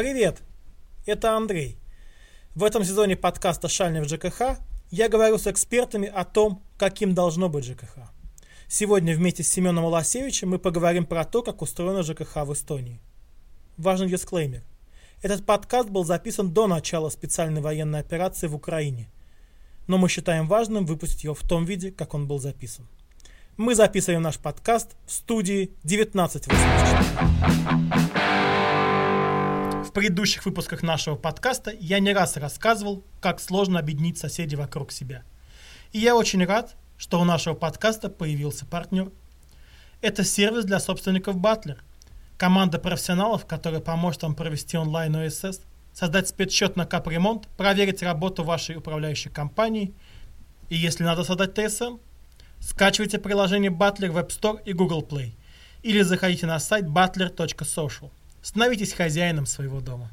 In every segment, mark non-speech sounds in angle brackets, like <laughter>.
Привет! Это Андрей. В этом сезоне подкаста «Шальный в ЖКХ» я говорю с экспертами о том, каким должно быть ЖКХ. Сегодня вместе с Семеном Уласевичем мы поговорим про то, как устроено ЖКХ в Эстонии. Важный дисклеймер. Этот подкаст был записан до начала специальной военной операции в Украине, но мы считаем важным выпустить его в том виде, как он был записан. Мы записываем наш подкаст в студии 1984. В предыдущих выпусках нашего подкаста я не раз рассказывал, как сложно объединить соседей вокруг себя. И я очень рад, что у нашего подкаста появился партнер. Это сервис для собственников Butler. Команда профессионалов, которая поможет вам провести онлайн ОСС, создать спецсчет на капремонт, проверить работу вашей управляющей компании и, если надо создать ТСМ, скачивайте приложение Butler в App Store и Google Play или заходите на сайт butler.social. Становитесь хозяином своего дома.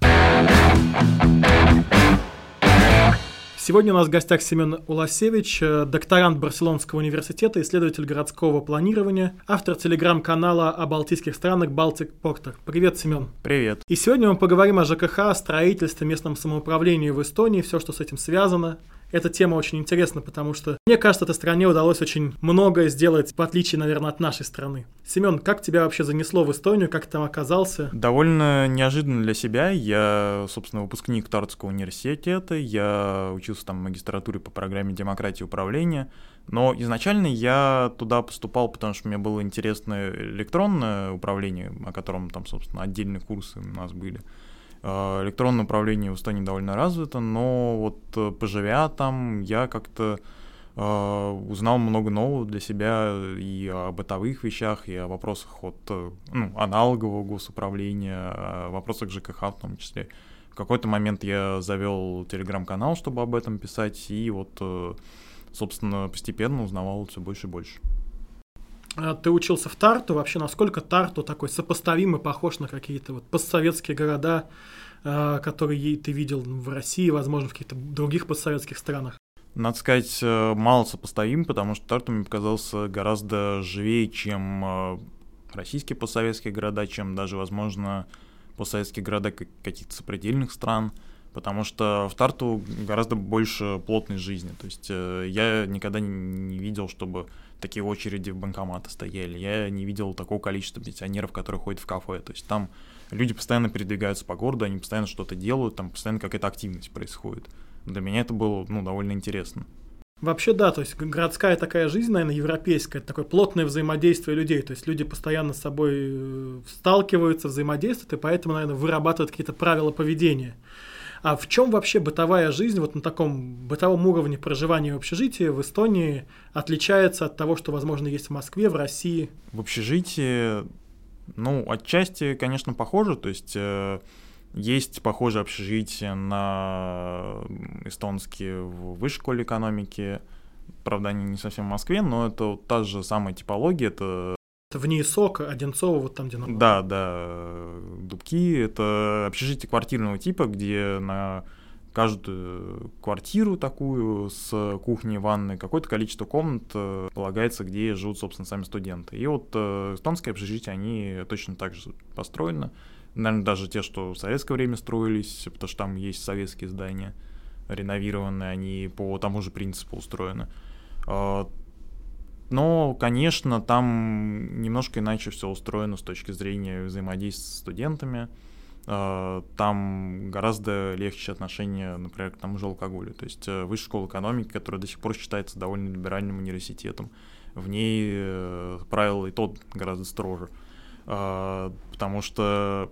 Сегодня у нас в гостях Семен Уласевич, э, докторант Барселонского университета, исследователь городского планирования, автор телеграм-канала о балтийских странах Baltic Porter. Привет, Семен. Привет. И сегодня мы поговорим о ЖКХ, строительстве, местном самоуправлении в Эстонии, все, что с этим связано. Эта тема очень интересна, потому что, мне кажется, этой стране удалось очень многое сделать, в отличие, наверное, от нашей страны. Семен, как тебя вообще занесло в Эстонию, как ты там оказался? Довольно неожиданно для себя. Я, собственно, выпускник Тартского университета, я учился там в магистратуре по программе демократии и управления, но изначально я туда поступал, потому что мне было интересно электронное управление, о котором там, собственно, отдельные курсы у нас были. А, электронное управление в Эстонии довольно развито, но вот э, поживя там, я как-то э, узнал много нового для себя и о бытовых вещах, и о вопросах от э, ну, аналогового госуправления, о вопросах ЖКХ в том числе. В какой-то момент я завел телеграм-канал, чтобы об этом писать, и вот, собственно, постепенно узнавал все больше и больше. А ты учился в Тарту, вообще насколько Тарту такой сопоставимый, похож на какие-то вот постсоветские города, которые ты видел в России, возможно, в каких-то других постсоветских странах? Надо сказать, э, мало сопоставим, потому что Тарту мне показался гораздо живее, чем э, российские постсоветские города, чем даже, возможно, постсоветские города каких-то сопредельных стран, потому что в Тарту гораздо больше плотной жизни. То есть э, я никогда не видел, чтобы такие очереди в банкоматы стояли. Я не видел такого количества пенсионеров, которые ходят в кафе. То есть там люди постоянно передвигаются по городу, они постоянно что-то делают, там постоянно какая-то активность происходит. Для меня это было, ну, довольно интересно. Вообще да, то есть городская такая жизнь, наверное, европейская, это такое плотное взаимодействие людей, то есть люди постоянно с собой э, сталкиваются, взаимодействуют, и поэтому, наверное, вырабатывают какие-то правила поведения. А в чем вообще бытовая жизнь вот на таком бытовом уровне проживания в общежитии в Эстонии отличается от того, что, возможно, есть в Москве, в России? В общежитии, ну, отчасти, конечно, похоже, то есть э, есть похожие общежития на эстонские в высшей школе экономики, правда, они не совсем в Москве, но это та же самая типология, это это вне Сока, Одинцова, вот там, где. Да, да. Дубки — это общежитие квартирного типа, где на каждую квартиру такую с кухней, ванной, какое-то количество комнат э, полагается, где живут, собственно, сами студенты. И вот э, эстонские общежития, они точно так же построены. Наверное, даже те, что в советское время строились, потому что там есть советские здания реновированные, они по тому же принципу устроены. А, но, конечно, там немножко иначе все устроено с точки зрения взаимодействия с студентами. А, там гораздо легче отношения, например, к тому же алкоголю. То есть э, высшая школа экономики, которая до сих пор считается довольно либеральным университетом, в ней э, правила и тот гораздо строже. Потому что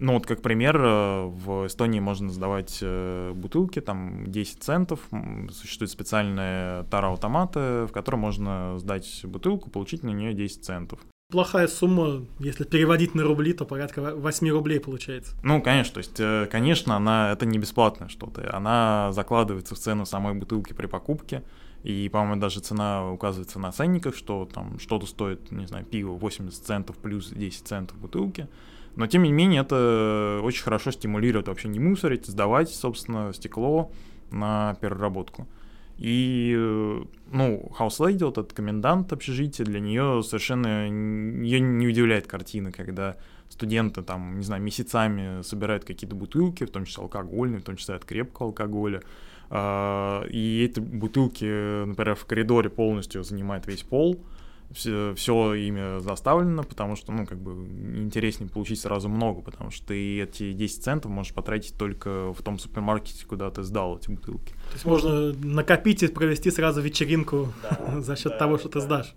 ну вот как пример, э, в Эстонии можно сдавать э, бутылки, там 10 центов, существуют специальные тара-автоматы, в котором можно сдать бутылку, получить на нее 10 центов. Плохая сумма, если переводить на рубли, то порядка 8 рублей получается. Ну, конечно, то есть, э, конечно, она, это не бесплатное что-то, она закладывается в цену самой бутылки при покупке, и, по-моему, даже цена указывается на ценниках, что там что-то стоит, не знаю, пиво 80 центов плюс 10 центов бутылки, но, тем не менее, это очень хорошо стимулирует вообще не мусорить, сдавать, собственно, стекло на переработку. И, ну, House вот этот комендант общежития, для нее совершенно ее не удивляет картина, когда студенты там, не знаю, месяцами собирают какие-то бутылки, в том числе алкогольные, в том числе от крепкого алкоголя. А, и эти бутылки, например, в коридоре полностью занимают весь пол, все, все ими заставлено, потому что, ну, как бы интереснее получить сразу много, потому что ты эти 10 центов можешь потратить только в том супермаркете, куда ты сдал эти бутылки. То есть можно накопить и провести сразу вечеринку да, <laughs> за счет да, того, что да, ты сдашь.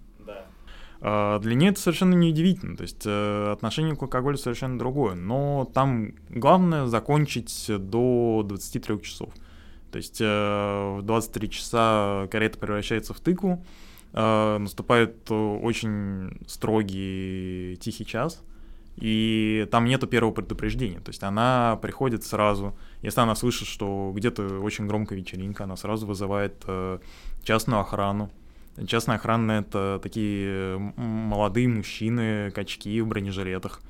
А, для нее это совершенно не удивительно, то есть э, отношение к алкоголю совершенно другое, но там главное закончить до 23 часов. То есть э, в 23 часа карета превращается в тыкву, наступает очень строгий тихий час, и там нету первого предупреждения. То есть она приходит сразу, если она слышит, что где-то очень громкая вечеринка, она сразу вызывает частную охрану, Частная охрана — это такие молодые мужчины, качки в бронежилетах.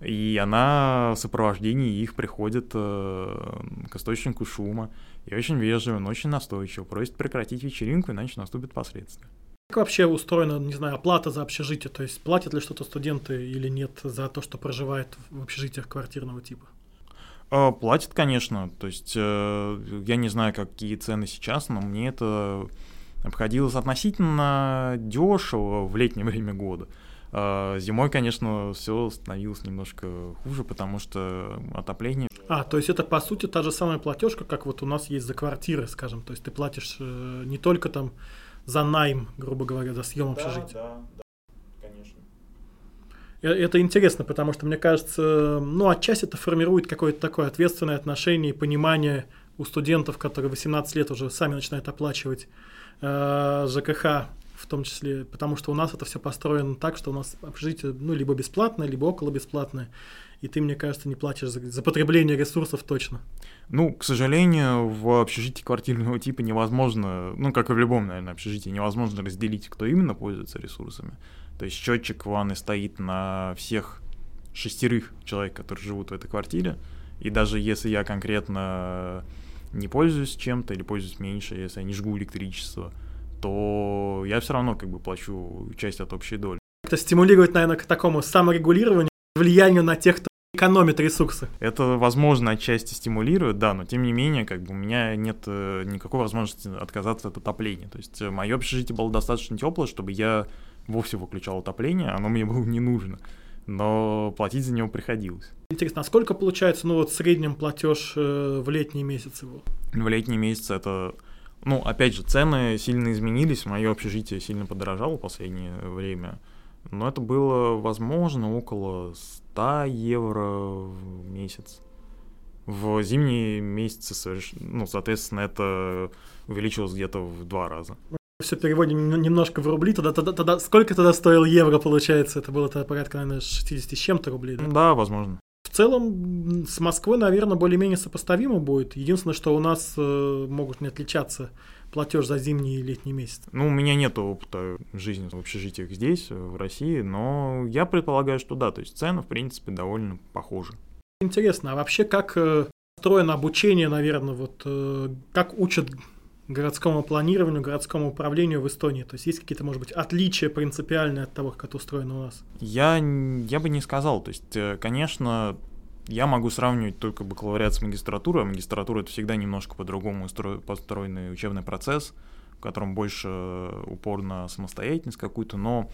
И она в сопровождении их приходит э, к источнику шума. И очень вежливо, но очень настойчиво просит прекратить вечеринку, иначе наступит последствия. Как вообще устроена, не знаю, оплата за общежитие? То есть платят ли что-то студенты или нет за то, что проживают в общежитиях квартирного типа? Э, платят, конечно. То есть э, я не знаю, какие цены сейчас, но мне это обходилось относительно дешево в летнее <laughs> время года. А, зимой, конечно, все становилось немножко хуже, потому что отопление. А, то есть это по сути та же самая платежка, как вот у нас есть за квартиры, скажем. То есть ты платишь э, не только там за найм, грубо говоря, за съем да, общежития. Да, да, конечно. Э, это интересно, потому что, мне кажется, ну, отчасти это формирует какое-то такое ответственное отношение и понимание у студентов, которые 18 лет уже сами начинают оплачивать э, ЖКХ в том числе, потому что у нас это все построено так, что у нас общежитие, ну, либо бесплатное, либо около бесплатное, и ты, мне кажется, не платишь за, за потребление ресурсов точно. Ну, к сожалению, в общежитии квартирного типа невозможно, ну, как и в любом, наверное, общежитии, невозможно разделить, кто именно пользуется ресурсами. То есть счетчик ванны стоит на всех шестерых человек, которые живут в этой квартире, и даже если я конкретно не пользуюсь чем-то или пользуюсь меньше, если я не жгу электричество, то я все равно как бы плачу часть от общей доли. Это стимулирует, наверное, к такому саморегулированию, влиянию на тех, кто экономит ресурсы. Это, возможно, отчасти стимулирует, да, но тем не менее, как бы у меня нет э, никакой возможности отказаться от отопления. То есть э, мое общежитие было достаточно теплое, чтобы я вовсе выключал отопление, оно мне было не нужно но платить за него приходилось. Интересно, а сколько получается, ну вот в среднем платеж э, в летние месяцы был? В летние месяцы это, ну, опять же, цены сильно изменились, мое общежитие сильно подорожало в последнее время, но это было, возможно, около 100 евро в месяц. В зимние месяцы, ну, соответственно, это увеличилось где-то в два раза все переводим немножко в рубли, тогда, тогда, тогда сколько тогда стоил евро, получается? Это было тогда порядка, наверное, 60 с чем-то рублей, да? Да, возможно. В целом, с Москвой, наверное, более-менее сопоставимо будет. Единственное, что у нас э, могут не отличаться платеж за зимние и летние месяцы. Ну, у меня нет опыта жизни в общежитиях здесь, в России, но я предполагаю, что да, то есть цены, в принципе, довольно похожи. Интересно, а вообще как э, устроено обучение, наверное, вот э, как учат городскому планированию, городскому управлению в Эстонии? То есть есть какие-то, может быть, отличия принципиальные от того, как это устроено у нас? Я, я бы не сказал. То есть, э, конечно, я могу сравнивать только бакалавриат с магистратурой. Магистратура — это всегда немножко по-другому построенный учебный процесс, в котором больше упор на самостоятельность какую-то, но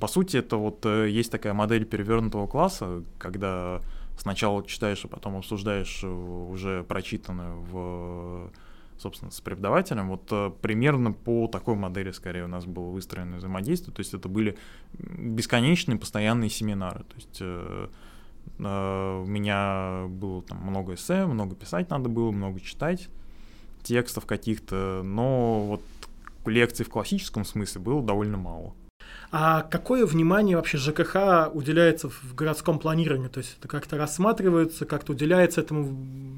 по сути это вот э, есть такая модель перевернутого класса, когда сначала читаешь, а потом обсуждаешь э, уже прочитанное в собственно, с преподавателем. Вот э, примерно по такой модели, скорее, у нас было выстроено взаимодействие. То есть это были бесконечные постоянные семинары. То есть э, э, у меня было там много эссе, много писать надо было, много читать текстов каких-то, но вот лекций в классическом смысле было довольно мало. А какое внимание вообще ЖКХ уделяется в городском планировании? То есть это как-то рассматривается, как-то уделяется этому,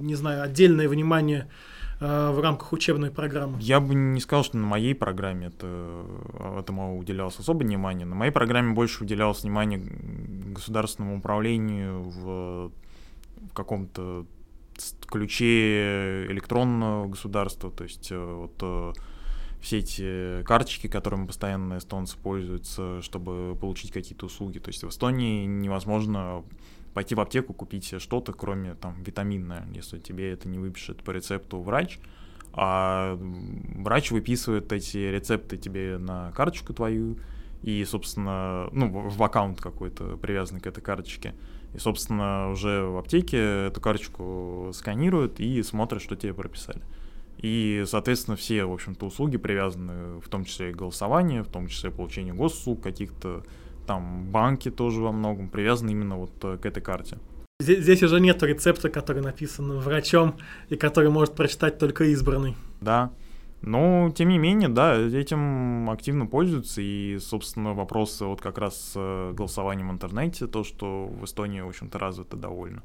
не знаю, отдельное внимание Э, в рамках учебной программы? Я бы не сказал, что на моей программе это, этому уделялось особое внимание. На моей программе больше уделялось внимание государственному управлению в, в каком-то ключе электронного государства, то есть э, вот э, все эти карточки, которыми постоянно эстонцы пользуются, чтобы получить какие-то услуги. То есть в Эстонии невозможно пойти в аптеку купить что-то, кроме там витамина, если тебе это не выпишет по рецепту врач, а врач выписывает эти рецепты тебе на карточку твою, и, собственно, ну, в аккаунт какой-то привязанный к этой карточке. И, собственно, уже в аптеке эту карточку сканируют и смотрят, что тебе прописали. И, соответственно, все, в общем-то, услуги привязаны, в том числе и голосование, в том числе получение госуслуг каких-то, там банки тоже во многом привязаны именно вот э, к этой карте. Здесь, здесь уже нет рецепта, который написан врачом и который может прочитать только избранный. Да. Но, тем не менее, да, этим активно пользуются. И, собственно, вопросы вот как раз с э, голосованием в интернете, то, что в Эстонии, в общем-то, развито довольно.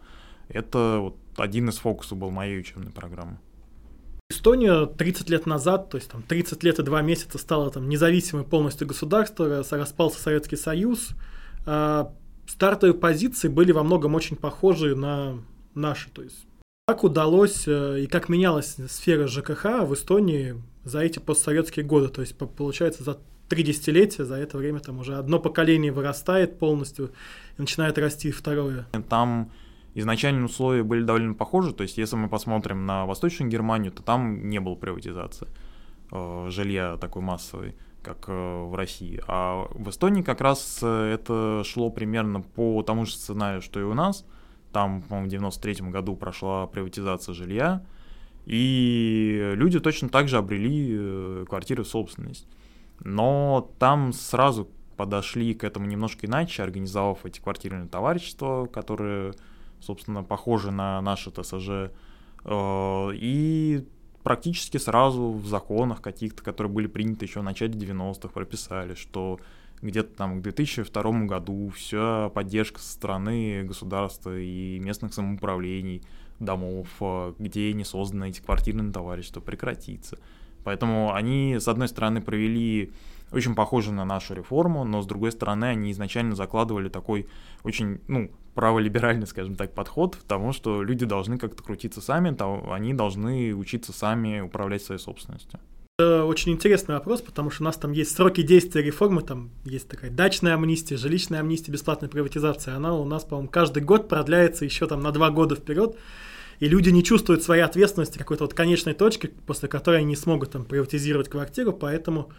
Это вот один из фокусов был моей учебной программы. Эстония 30 лет назад, то есть там 30 лет и 2 месяца стала там независимой полностью государством, распался Советский Союз. А стартовые позиции были во многом очень похожи на наши. То есть как удалось э, и как менялась сфера ЖКХ в Эстонии за эти постсоветские годы? То есть получается за три десятилетия, за это время там уже одно поколение вырастает полностью и начинает расти второе. Там изначальные условия были довольно похожи. То есть, если мы посмотрим на Восточную Германию, то там не было приватизации э, жилья такой массовой, как э, в России. А в Эстонии как раз э, это шло примерно по тому же сценарию, что и у нас. Там, по-моему, в 93 году прошла приватизация жилья, и люди точно так же обрели квартиры в собственность. Но там сразу подошли к этому немножко иначе, организовав эти квартирные товарищества, которые собственно, похожи на наши ТСЖ. Э, и практически сразу в законах каких-то, которые были приняты еще в начале 90-х, прописали, что где-то там к 2002 году вся поддержка со стороны государства и местных самоуправлений, домов, э, где не созданы эти квартирные товарищества, прекратится. Поэтому они, с одной стороны, провели очень похожую на нашу реформу, но с другой стороны, они изначально закладывали такой очень, ну, праволиберальный, скажем так, подход к тому, что люди должны как-то крутиться сами, то они должны учиться сами управлять своей собственностью. Это очень интересный вопрос, потому что у нас там есть сроки действия реформы, там есть такая дачная амнистия, жилищная амнистия, бесплатная приватизация. Она у нас, по-моему, каждый год продляется еще там на два года вперед и люди не чувствуют своей ответственности какой-то вот конечной точки, после которой они не смогут там приватизировать квартиру, поэтому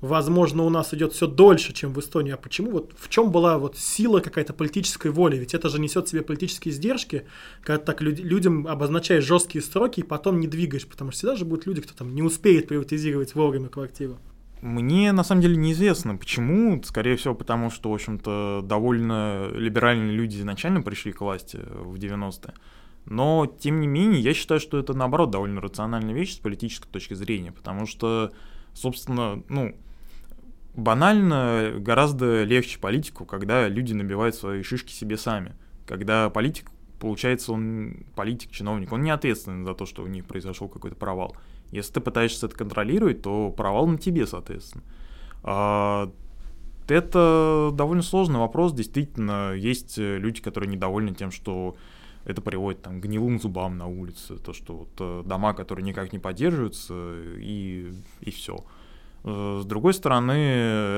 возможно, у нас идет все дольше, чем в Эстонии. А почему? Вот в чем была вот сила какая-то политической воли? Ведь это же несет в себе политические издержки, когда так люд, людям обозначаешь жесткие сроки и потом не двигаешь, потому что всегда же будут люди, кто там не успеет приватизировать вовремя квартиру. Мне на самом деле неизвестно, почему. Скорее всего, потому что, в общем-то, довольно либеральные люди изначально пришли к власти в 90-е. Но, тем не менее, я считаю, что это, наоборот, довольно рациональная вещь с политической точки зрения, потому что, собственно, ну, банально гораздо легче политику, когда люди набивают свои шишки себе сами. Когда политик, получается, он политик, чиновник, он не ответственен за то, что у них произошел какой-то провал. Если ты пытаешься это контролировать, то провал на тебе, соответственно. А, это довольно сложный вопрос. Действительно, есть люди, которые недовольны тем, что это приводит там, к гнилым зубам на улице, то, что вот, э, дома, которые никак не поддерживаются, и, и все. Э, с другой стороны,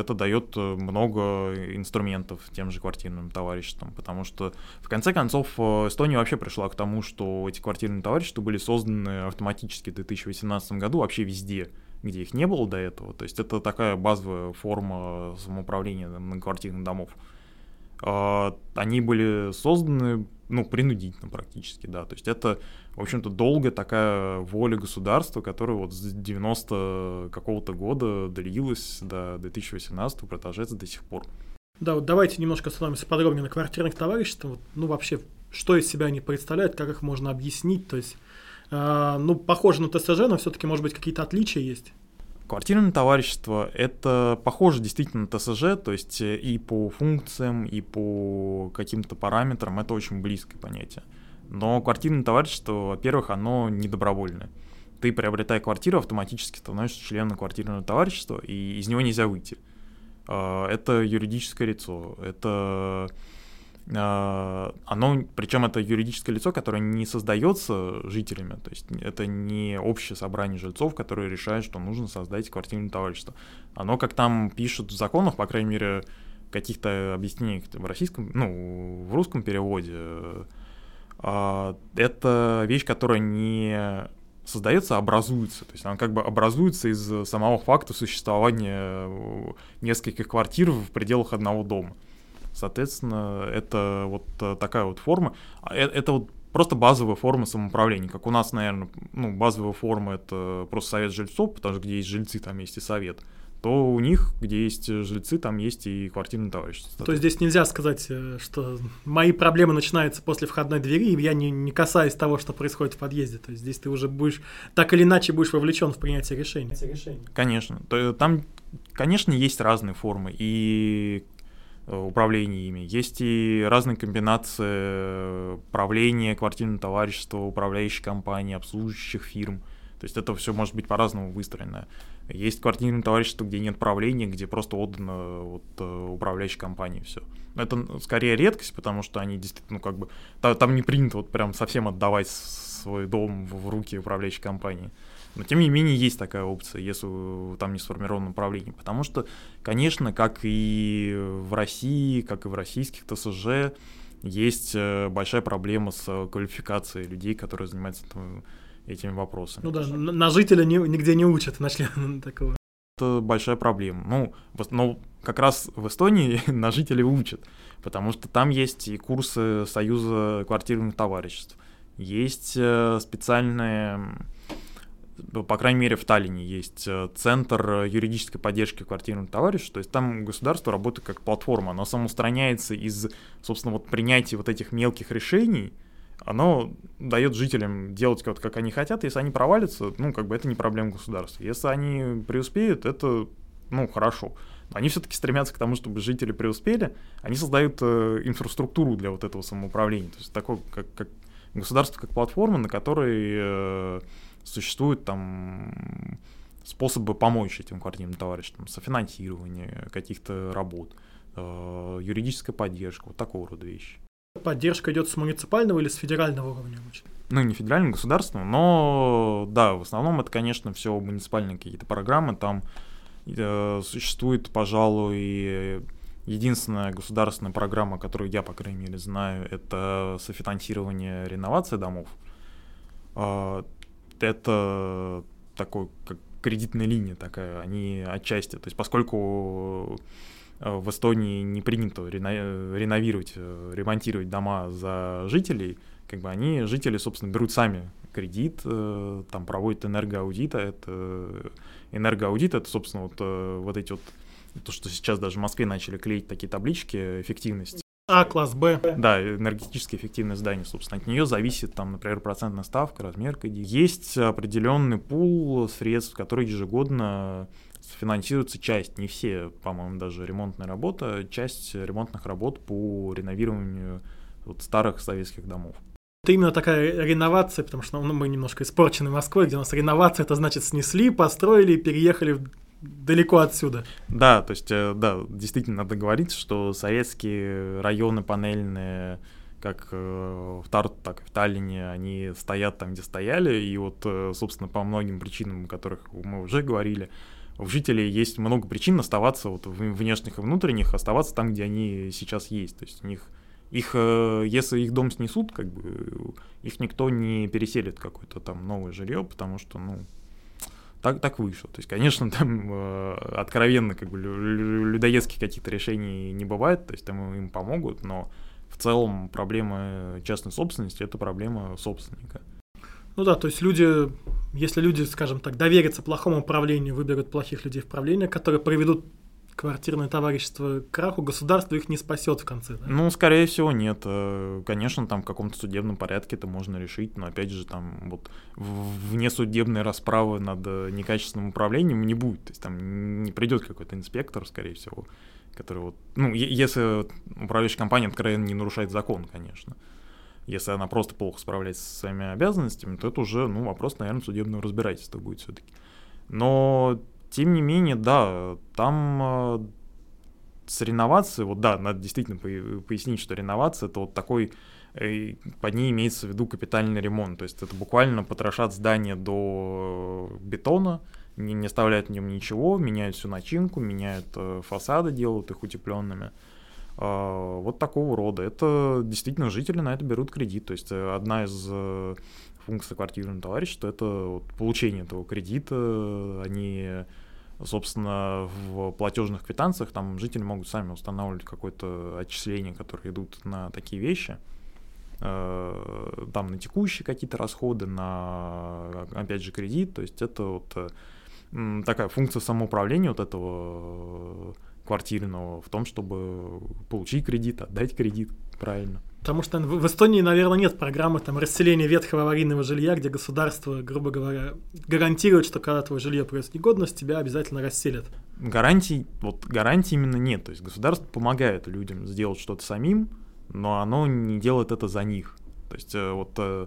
это дает э, много инструментов тем же квартирным товариществам, потому что, в конце концов, э, Эстония вообще пришла к тому, что эти квартирные товарищества были созданы автоматически в 2018 году вообще везде, где их не было до этого. То есть это такая базовая форма самоуправления многоквартирных домов. А, они были созданы ну, принудительно практически, да. То есть это, в общем-то, долгая такая воля государства, которая вот с 90 какого-то года длилась до 2018 продолжается до сих пор. Да, вот давайте немножко остановимся подробнее на квартирных товариществах. Вот, ну, вообще, что из себя они представляют, как их можно объяснить, то есть, э, ну, похоже на ТСЖ, но все-таки, может быть, какие-то отличия есть? Квартирное товарищество — это похоже действительно на ТСЖ, то есть э, и по функциям, и по каким-то параметрам это очень близкое понятие. Но квартирное товарищество, во-первых, оно не добровольное. Ты, приобретая квартиру, автоматически становишься членом квартирного товарищества, и из него нельзя выйти. А, это юридическое лицо, это оно, причем это юридическое лицо, которое не создается жителями, то есть это не общее собрание жильцов, которое решает, что нужно создать квартирное товарищество. Оно, как там пишут в законах, по крайней мере, каких-то объяснений в российском, ну, в русском переводе, э, это вещь, которая не создается, а образуется. То есть она как бы образуется из самого факта существования нескольких квартир в пределах одного дома. Соответственно, это вот такая вот форма. А, это вот просто базовая форма самоуправления. Как у нас, наверное, ну, базовая форма это просто совет жильцов, потому что где есть жильцы, там есть и совет то у них, где есть жильцы, там есть и квартирное товарищество. То есть здесь нельзя сказать, э, что мои проблемы начинаются после входной двери, и я не, не касаюсь того, что происходит в подъезде. То есть здесь ты уже будешь, так или иначе, будешь вовлечен в принятие решений. Конечно. То, там, конечно, есть разные формы. И Э, управления ими. Есть и разные комбинации э, правления квартирного товарищества, управляющей компании, обслуживающих фирм. То есть это все может быть по-разному выстроено. Есть квартирное товарищество, где нет правления, где просто отдано вот, э, управляющей компании все. Это скорее редкость, потому что они действительно, ну, как бы, там, там не принято вот прям совсем отдавать свой дом в руки управляющей компании. Но тем не менее есть такая опция, если там не сформировано управление. Потому что, конечно, как и в России, как и в российских ТСЖ, есть э, большая проблема с квалификацией людей, которые занимаются этими вопросами. Ну да, на жителя нигде не учат, <laughs> нашли <laughs> такого. Это большая проблема. Ну, но как раз в Эстонии <laughs> на жителей учат, потому что там есть и курсы Союза квартирных товариществ, есть э, специальные по крайней мере, в Таллине есть э, центр юридической поддержки квартирных товариществ, то есть там государство работает как платформа, оно самоустраняется из, собственно, вот принятия вот этих мелких решений, оно дает жителям делать вот как они хотят, если они провалятся, ну, как бы это не проблема государства. Если они преуспеют, это, ну, хорошо. Они все-таки стремятся к тому, чтобы жители преуспели, они создают э, инфраструктуру для вот этого самоуправления, то есть такое, как, как государство как платформа, на которой э, существуют там способы помочь этим квартирным товарищам, софинансирование каких-то работ, э, юридическая поддержка, вот такого рода вещи. Поддержка идет с муниципального или с федерального уровня Ну, не федерального, государственного, но да, в основном это, конечно, все муниципальные какие-то программы. Там э, существует, пожалуй, единственная государственная программа, которую я, по крайней мере, знаю, это софинансирование реновации домов. Э, это такой, как кредитная линия такая, они отчасти. То есть поскольку э, в Эстонии не принято реновировать, э, ремонтировать дома за жителей, как бы они, жители, собственно, берут сами кредит, э, там проводят энергоаудит, а это энергоаудит, это, собственно, вот, вот эти вот, то, что сейчас даже в Москве начали клеить такие таблички эффективности. А, класс Б. Да, энергетически эффективное здание, собственно. От нее зависит, там, например, процентная ставка, размер кредита. Есть определенный пул средств, которые ежегодно финансируется часть, не все, по-моему, даже ремонтная работа, часть ремонтных работ по реновированию вот старых советских домов. Это именно такая реновация, потому что ну, мы немножко испорчены Москвой, где у нас реновация, это значит снесли, построили, переехали в далеко отсюда. Да, то есть, э, да, действительно надо говорить, что советские районы панельные, как э, в Тарту, так и в Таллине, они стоят там, где стояли, и вот, э, собственно, по многим причинам, о которых мы уже говорили, у жителей есть много причин оставаться вот внешних и внутренних, оставаться там, где они сейчас есть. То есть у них их, если их дом снесут, как бы их никто не переселит в какое-то там новое жилье, потому что, ну, так, так вышло. То есть, конечно, <laughs> там э, откровенно как бы людоедских каких-то решений не бывает, то есть там им помогут, но в целом проблема частной собственности — это проблема собственника. Ну да, то есть люди, если люди, скажем так, доверятся плохому управлению, выберут плохих людей в правление, которые приведут квартирное товарищество краху, государство их не спасет в конце. Да? Ну, скорее всего, нет. Э, конечно, там в каком-то судебном порядке это можно решить, но опять же, там вот внесудебной расправы над э, некачественным управлением не будет. То есть там не придет какой-то инспектор, скорее всего, который вот, ну, если управляющая компания откровенно не нарушает закон, конечно. Если она просто плохо справляется со своими обязанностями, то это уже, ну, вопрос, наверное, судебного разбирательства будет все-таки. Но тем не менее, да, там э, с реновацией, вот да, надо действительно пояснить, что реновация это вот такой, э, под ней имеется в виду капитальный ремонт, то есть это буквально потрошат здание до бетона, не, не оставляют в нем ничего, меняют всю начинку, меняют э, фасады, делают их утепленными. Э, вот такого рода. Это действительно жители на это берут кредит. То есть э, одна из функций квартирного товарищества это вот, получение этого кредита. Они собственно, в платежных квитанциях там жители могут сами устанавливать какое-то отчисление, которые идут на такие вещи. Э, там на текущие какие-то расходы, на, опять же, кредит. То есть это вот такая функция самоуправления вот этого квартирного в том, чтобы получить кредит, отдать кредит правильно. Потому что в Эстонии, наверное, нет программы там расселения ветхого аварийного жилья, где государство, грубо говоря, гарантирует, что когда твое жилье придет негодность, тебя обязательно расселят. Гарантий, вот гарантий именно нет. То есть государство помогает людям сделать что-то самим, но оно не делает это за них. То есть э, вот э,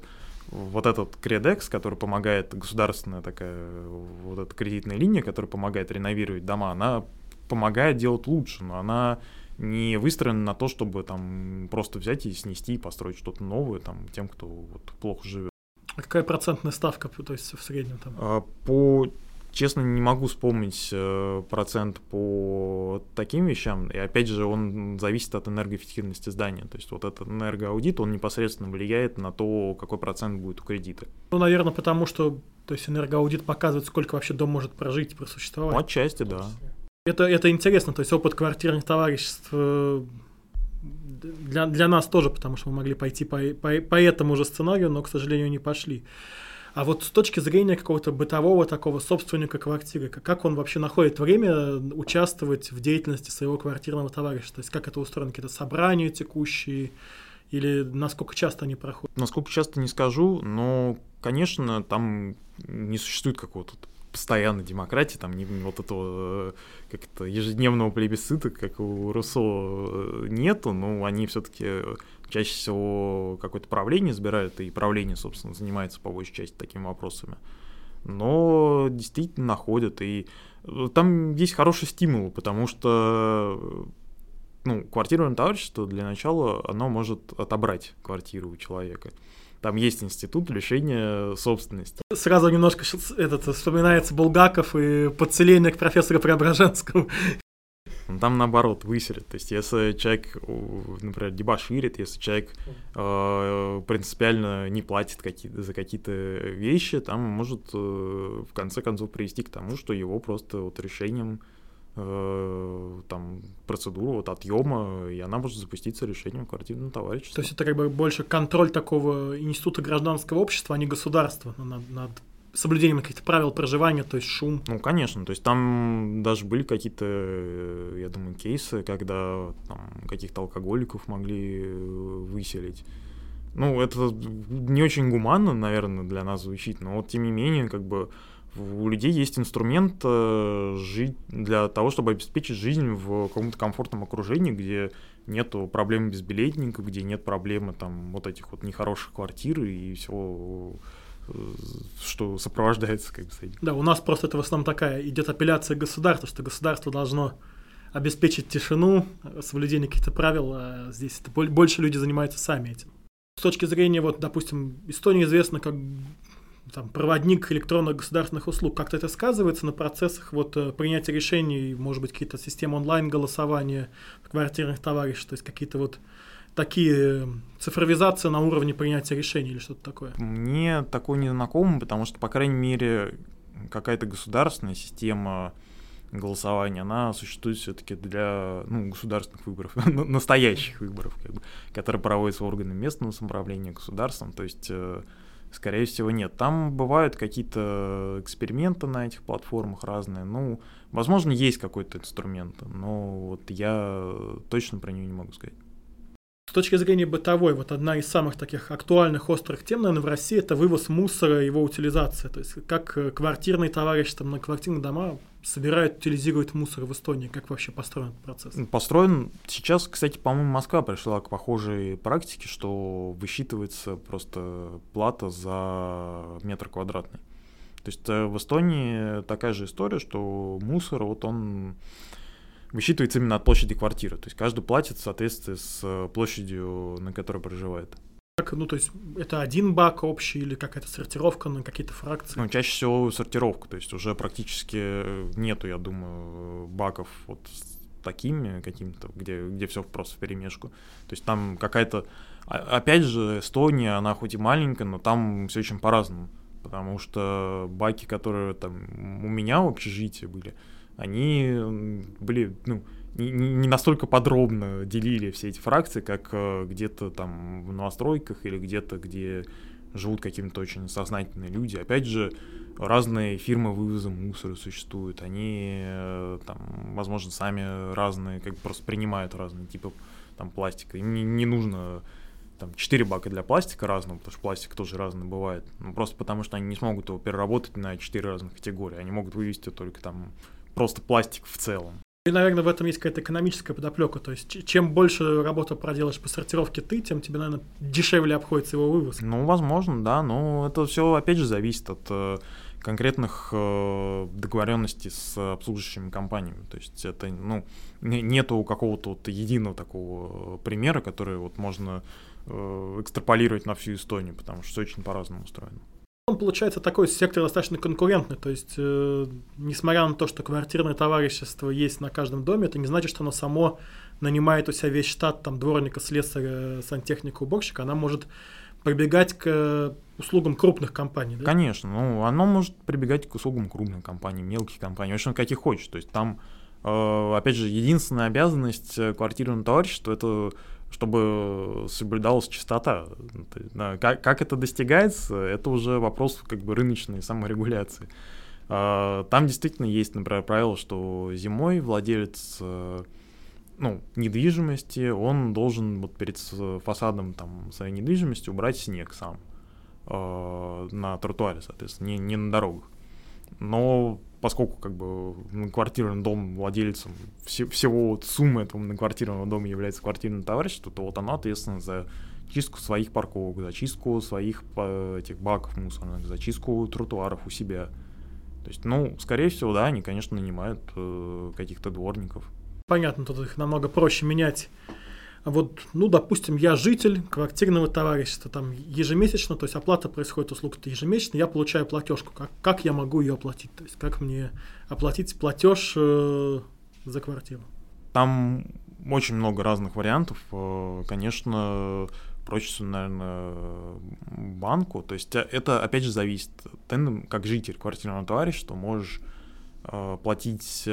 вот этот кредекс, который помогает, государственная такая вот эта кредитная линия, которая помогает реновировать дома, она помогает делать лучше, но она не выстроена на то, чтобы там просто взять и снести и построить что-то новое там тем, кто вот плохо живет. А какая процентная ставка, то есть в среднем там? А, по честно, не могу вспомнить э, процент по таким вещам. И опять же, он зависит от энергоэффективности здания. То есть вот этот энергоаудит, он непосредственно влияет на то, какой процент будет у кредита. Ну, наверное, потому что то есть энергоаудит показывает, сколько вообще дом может прожить и просуществовать. Ну, отчасти, да. Это, это интересно, то есть опыт квартирных товариществ э, для, для нас тоже, потому что мы могли пойти по, по, по этому же сценарию, но, к сожалению, не пошли. А вот с точки зрения какого-то бытового такого собственника квартиры, как он вообще находит время участвовать в деятельности своего квартирного товарища? То есть как это устроено? Какие-то собрания текущие? Или насколько часто они проходят? Насколько часто не скажу, но, конечно, там не существует какого-то постоянной демократии, там не вот этого э, как-то ежедневного плебисцита, как у Руссо, э, нету, но они все-таки чаще всего какое-то правление избирают, и правление, собственно, занимается по большей части такими вопросами. Но действительно находят, и э, там есть хороший стимул, потому что ну, квартирное товарищество для начала, оно может отобрать квартиру у человека. Там есть институт лишения собственности. Сразу немножко этот, вспоминается Булгаков и подселение к профессору Преображенскому. Там наоборот выселят. То есть, если человек, например, дебаширит, если человек э, принципиально не платит какие за какие-то вещи, там может э, в конце концов привести к тому, что его просто вот решением Э, там процедуру вот отъема, и она может запуститься решением квартирного товарищества. То есть это как бы больше контроль такого института гражданского общества, а не государства над, над соблюдением каких-то правил проживания, то есть шум. Ну, конечно, то есть там даже были какие-то, э, я думаю, кейсы, когда там каких-то алкоголиков могли э, выселить. Ну, это не очень гуманно, наверное, для нас звучит, но вот тем не менее, как бы у людей есть инструмент э, жить для того, чтобы обеспечить жизнь в каком-то комфортном окружении, где нету проблем безбилетников, где нет проблемы там вот этих вот нехороших квартир и всего э, что сопровождается как бы с этим. Да, у нас просто это в основном такая идет апелляция государства, что государство должно обеспечить тишину, соблюдение каких-то правил, а здесь это больше люди занимаются сами этим. С точки зрения, вот, допустим, Эстония известна как там, проводник электронных государственных услуг, как-то это сказывается на процессах вот, э, принятия решений, может быть, какие-то системы онлайн-голосования квартирных товариществ, то есть какие-то вот такие цифровизации на уровне принятия решений или что-то такое? Мне такое не знакомо, потому что, по крайней мере, какая-то государственная система голосования, она существует все-таки для ну, государственных выборов, <laughs> настоящих выборов, как бы, которые проводятся органами местного самоуправления государством. То есть э, Скорее всего, нет. Там бывают какие-то эксперименты на этих платформах разные. Ну, возможно, есть какой-то инструмент, но вот я точно про него не могу сказать. С точки зрения бытовой, вот одна из самых таких актуальных, острых тем, наверное, в России это вывоз мусора и его утилизация. То есть как квартирные товарищи, там, на квартирные дома собирают, утилизируют мусор в Эстонии. Как вообще построен этот процесс? Построен. Сейчас, кстати, по-моему, Москва пришла к похожей практике, что высчитывается просто плата за метр квадратный. То есть э, в Эстонии такая же история, что мусор, вот он высчитывается именно от площади квартиры. То есть каждый платит в соответствии с э, площадью, на которой проживает. Как, ну, то есть это один бак общий или какая-то сортировка на какие-то фракции? Ну, чаще всего сортировка, то есть уже практически нету, я думаю, баков вот с такими какими-то, где, где все просто в перемешку. То есть там какая-то... Опять же, Эстония, она хоть и маленькая, но там все очень по-разному. Потому что баки, которые там у меня в общежитии были, они были, ну, не, настолько подробно делили все эти фракции, как э, где-то там в новостройках или где-то, где живут какие-то очень сознательные люди. Опять же, разные фирмы вывоза мусора существуют. Они э, там, возможно, сами разные, как бы просто принимают разные типы там пластика. Им не, не нужно там 4 бака для пластика разного, потому что пластик тоже разный бывает. Ну, просто потому что они не смогут его переработать на 4 разных категории. Они могут вывести только там просто пластик в целом. И, наверное, в этом есть какая-то экономическая подоплека. То есть, чем больше работы проделаешь по сортировке ты, тем тебе, наверное, дешевле обходится его вывоз. Ну, возможно, да. Но это все, опять же, зависит от э, конкретных э, договоренностей с обслуживающими компаниями. То есть это, ну, нету какого-то вот единого такого примера, который вот можно э, экстраполировать на всю Эстонию, потому что все очень по-разному устроено он получается такой сектор достаточно конкурентный, то есть, э, несмотря на то, что квартирное товарищество есть на каждом доме, это не значит, что оно само нанимает у себя весь штат там дворника, слесаря, сантехника, уборщика, она может прибегать к услугам крупных компаний, да? Конечно, ну, оно может прибегать к услугам крупных компаний, мелких компаний, в общем, каких хочет, то есть там, э, опять же, единственная обязанность э, квартирного товарищества — это чтобы соблюдалась чистота. Как, как это достигается, это уже вопрос как бы рыночной саморегуляции. А, там действительно есть, например, правило, что зимой владелец э, ну, недвижимости, он должен вот перед фасадом там, своей недвижимости убрать снег сам э, на тротуаре, соответственно, не, не на дорогах. Но поскольку как бы многоквартирный дом владельцем все, всего вот суммы этого многоквартирного дома является квартирным товариществом, то вот оно ответственно за чистку своих парковок, за чистку своих этих баков мусорных, за чистку тротуаров у себя. То есть, ну, скорее всего, да, они, конечно, нанимают э, каких-то дворников. Понятно, тут их намного проще менять вот, ну, допустим, я житель квартирного товарищества, там ежемесячно, то есть оплата происходит услуг-то ежемесячно, я получаю платежку. Как, как я могу ее оплатить? То есть как мне оплатить платеж э, за квартиру? Там очень много разных вариантов. Э, конечно, проще, наверное, банку. То есть э, это, опять же, зависит. Ты, как житель квартирного товарищества, можешь э, платить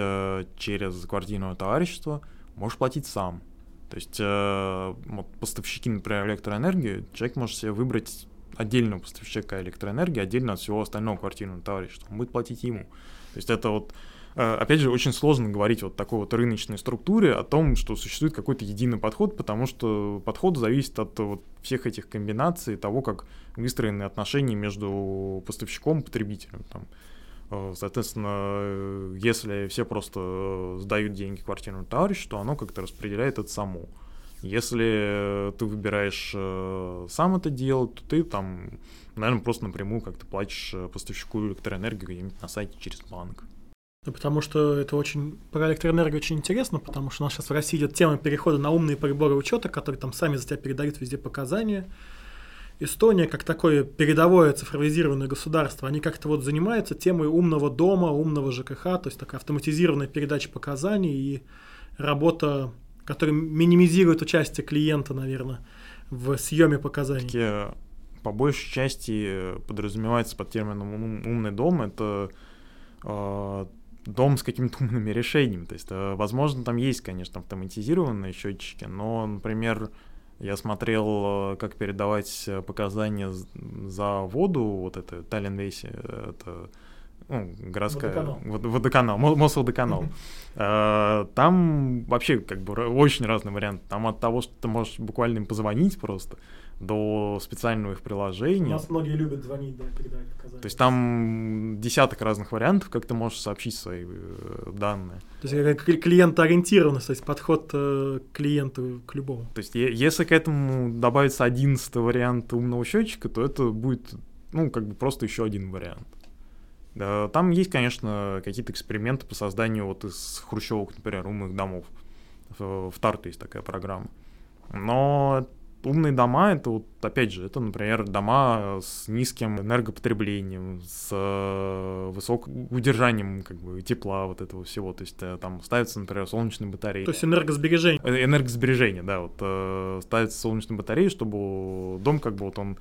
через квартирное товарищество, можешь платить сам. То есть э, вот поставщики, например, электроэнергии, человек может себе выбрать отдельного поставщика электроэнергии, отдельно от всего остального квартирного товарищества. Он будет платить ему. То есть это вот, э, опять же, очень сложно говорить вот такой вот рыночной структуре о том, что существует какой-то единый подход, потому что подход зависит от вот всех этих комбинаций, того, как выстроены отношения между поставщиком и потребителем. Там, соответственно, э, если все просто э, сдают деньги квартирному товарищу, то оно как-то распределяет это само. Если ты выбираешь сам это делать, то ты там, наверное, просто напрямую как-то платишь поставщику электроэнергии где-нибудь на сайте через банк. Ну, потому что это очень про электроэнергию очень интересно, потому что у нас сейчас в России идет тема перехода на умные приборы учета, которые там сами за тебя передают везде показания. Эстония, как такое передовое цифровизированное государство, они как-то вот занимаются темой умного дома, умного ЖКХ, то есть такая автоматизированная передача показаний и работа, которая минимизирует участие клиента, наверное, в съеме показаний. Такие, по большей части подразумевается под термином умный дом, это э, дом с какими-то умными <laughs> решениями. То есть, э, возможно, там есть, конечно, автоматизированные счетчики, но, например, я смотрел, э, как передавать э, показания за воду, вот это Таллинвейси, это ну, городская... Водоканал. Водоканал, Мосводоканал. Э, там вообще как бы очень разный вариант. Там от того, что ты можешь буквально им позвонить просто, до специального их приложения. У нас многие любят звонить, да, передавать показания. То есть там десяток разных вариантов, как ты можешь сообщить свои э, данные. То есть клиентоориентированность, то есть подход э, к клиенту к любому. То есть если к этому добавится одиннадцатый вариант умного счетчика, то это будет, ну, как бы просто еще один вариант. Да, там есть, конечно, какие-то эксперименты по созданию вот из хрущевок, например, умных домов. В, в Тарту есть такая программа. Но умные дома это вот опять же это например дома с низким энергопотреблением с э, высоким удержанием как бы тепла вот этого всего то есть э, там ставятся например солнечные батареи то есть энергосбережение э, энергосбережение да вот ставятся солнечные батареи чтобы дом как бы вот он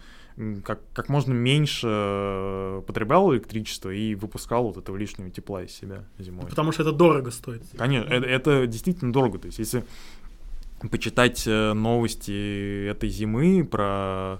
как, как можно меньше потреблял электричество и выпускал вот этого лишнего тепла из себя зимой. Потому что это дорого стоит. Конечно, это, это действительно дорого. То есть если почитать э, новости этой зимы про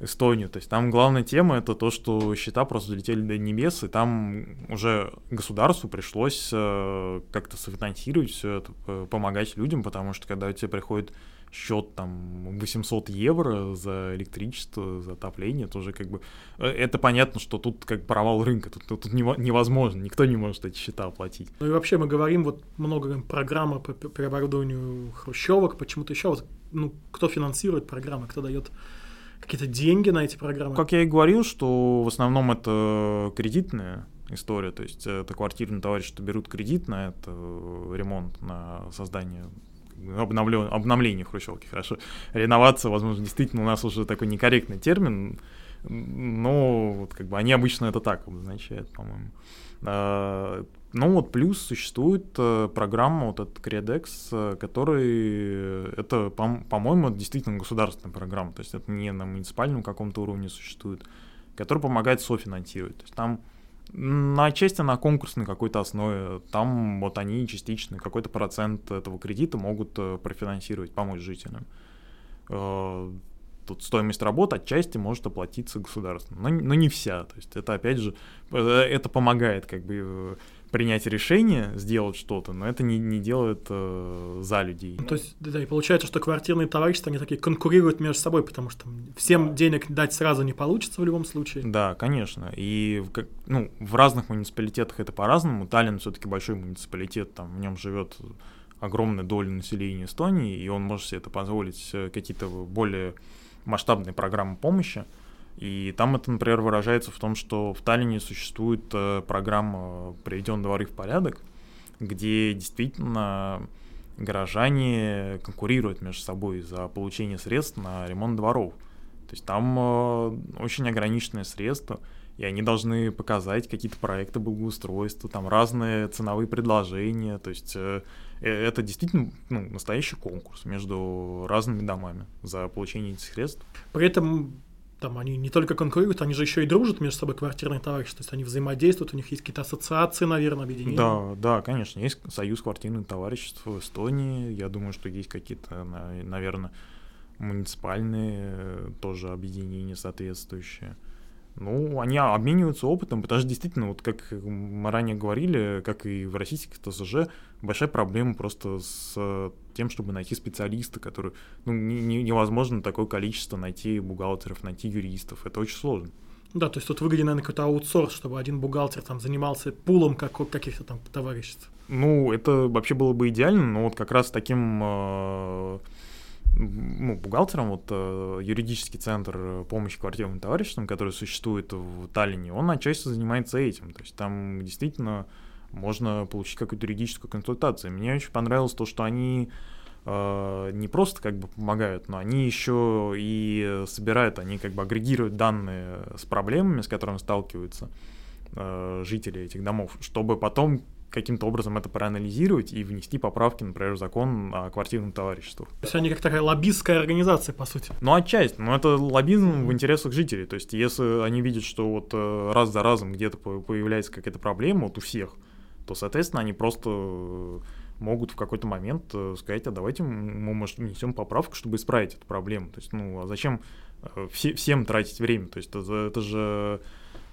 Эстонию. То есть там главная тема это то, что счета просто залетели до небес, и там уже государству пришлось э, как-то софинансировать все это, помогать людям, потому что когда у тебя приходит счет там 800 евро за электричество, за отопление, тоже как бы э, это понятно, что тут как провал рынка, тут, тут, невозможно, никто не может эти счета оплатить. Ну и вообще мы говорим вот много говорим программа по переоборудованию хрущевок, почему-то еще вот ну кто финансирует программы, кто дает какие-то деньги на эти программы? Как я и говорил, что в основном это кредитная история, то есть это квартирные товарищи, что берут кредит на это ремонт, на создание обновлен, обновление хрущевки, хорошо. Реновация, возможно, действительно у нас уже такой некорректный термин, но вот как бы они обычно это так обозначают, по-моему. А, ну вот плюс существует э, программа вот этот Credex, э, который это, по-моему, действительно государственная программа, то есть это не на муниципальном каком-то уровне существует, который помогает софинансировать. То есть там на отчасти на конкурсной какой-то основе. Там вот они частично какой-то процент этого кредита могут э, профинансировать, помочь жителям. Э, тут стоимость работы отчасти может оплатиться государством, но, но не вся. То есть это опять же, э, это помогает как бы принять решение, сделать что-то, но это не, не делает э, за людей. Ну, то есть, да, и получается, что квартирные товарищества, они такие конкурируют между собой, потому что всем да. денег дать сразу не получится в любом случае. Да, конечно. И ну, в разных муниципалитетах это по-разному. Таллин все-таки большой муниципалитет, там в нем живет огромная доля населения Эстонии, и он может себе это позволить э, какие-то более масштабные программы помощи. И там это, например, выражается в том, что в Таллине существует э, программа «Приведен дворы в порядок», где действительно горожане конкурируют между собой за получение средств на ремонт дворов. То есть там э, очень ограниченные средства, и они должны показать какие-то проекты благоустройства, там разные ценовые предложения. То есть э, это действительно ну, настоящий конкурс между разными домами за получение этих средств. При этом там они не только конкурируют, они же еще и дружат между собой, квартирные товарищи, то есть они взаимодействуют, у них есть какие-то ассоциации, наверное, объединения. Да, да, конечно, есть союз квартирных товариществ в Эстонии, я думаю, что есть какие-то, наверное, муниципальные тоже объединения соответствующие. Ну, они обмениваются опытом, потому что действительно, вот как мы ранее говорили, как и в российских ТСЖ, большая проблема просто с тем, чтобы найти специалиста, который, ну, не, не, невозможно такое количество найти бухгалтеров, найти юристов, это очень сложно. Да, то есть тут выгоден, наверное, какой-то аутсорс, чтобы один бухгалтер там занимался пулом как, каких-то там товариществ. Ну, это вообще было бы идеально, но вот как раз таким э, ну, бухгалтером, вот э, юридический центр помощи квартирным товариществам, который существует в Таллине, он отчасти занимается этим. То есть там действительно можно получить какую-то юридическую консультацию. Мне очень понравилось то, что они э, не просто как бы помогают, но они еще и собирают, они как бы агрегируют данные с проблемами, с которыми сталкиваются э, жители этих домов, чтобы потом каким-то образом это проанализировать и внести поправки, например, в закон о квартирном товариществе. То есть они как такая лоббистская организация, по сути. Ну, отчасти. Но это лоббизм в интересах жителей. То есть если они видят, что вот э, раз за разом где-то появляется какая-то проблема вот у всех, то, соответственно, они просто могут в какой-то момент э, сказать, а давайте мы, может, внесем поправку, чтобы исправить эту проблему. То есть, ну, а зачем э, все, всем тратить время? То есть это, это же Э,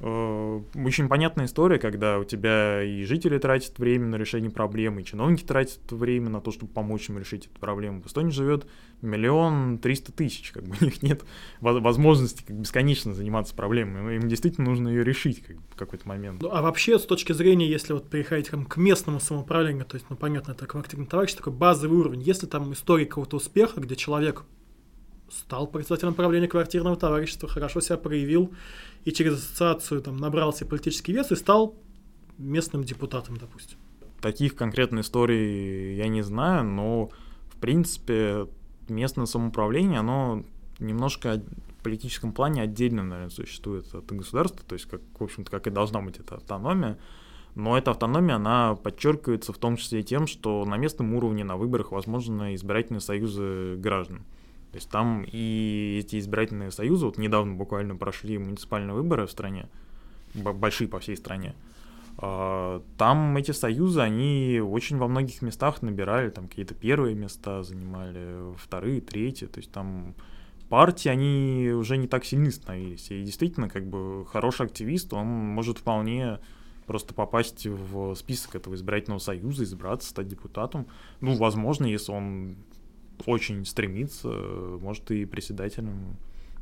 очень понятная история, когда у тебя и жители тратят время на решение проблемы, и чиновники тратят время на то, чтобы помочь им решить эту проблему. В Эстонии живет миллион триста тысяч, как бы у них нет возможности как бесконечно заниматься проблемой. Им действительно нужно ее решить как, в какой-то момент. Ну, а вообще, с точки зрения, если вот переходить там, к местному самоуправлению, то есть, ну, понятно, это квартирный товарищ, такой базовый уровень. Если там история какого-то успеха, где человек стал председателем правления квартирного товарищества, хорошо себя проявил и через ассоциацию там набрался политический вес и стал местным депутатом, допустим. Таких конкретных историй я не знаю, но в принципе местное самоуправление, оно немножко в политическом плане отдельно, наверное, существует от государства, то есть, как, в общем-то, как и должна быть эта автономия. Но эта автономия, она подчеркивается в том числе тем, что на местном уровне на выборах возможны избирательные союзы граждан. То есть там и эти избирательные союзы, вот недавно буквально прошли муниципальные выборы в стране, большие по всей стране, а, там эти союзы, они очень во многих местах набирали, там какие-то первые места занимали, вторые, третьи, то есть там партии, они уже не так сильны становились. И действительно, как бы хороший активист, он может вполне просто попасть в список этого избирательного союза, избраться, стать депутатом. Ну, возможно, если он очень стремится, может и председателем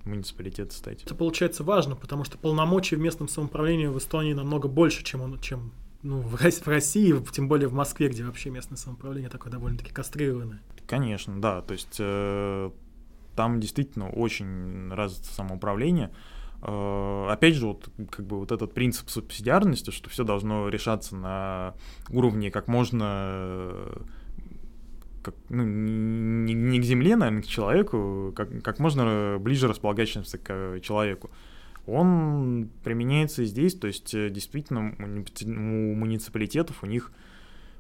муниципалитета стать. Это получается важно, потому что полномочий в местном самоуправлении в Эстонии намного больше, чем, он, чем ну, в России, тем более в Москве, где вообще местное самоуправление такое довольно-таки кастрированное. Конечно, да. То есть э, там действительно очень развито самоуправление. Э, опять же, вот, как бы вот этот принцип субсидиарности, что все должно решаться на уровне как можно как, ну, не, не к земле, наверное, к человеку, как, как можно ближе располагающимся к человеку. Он применяется и здесь, то есть э, действительно у муниципалитетов у них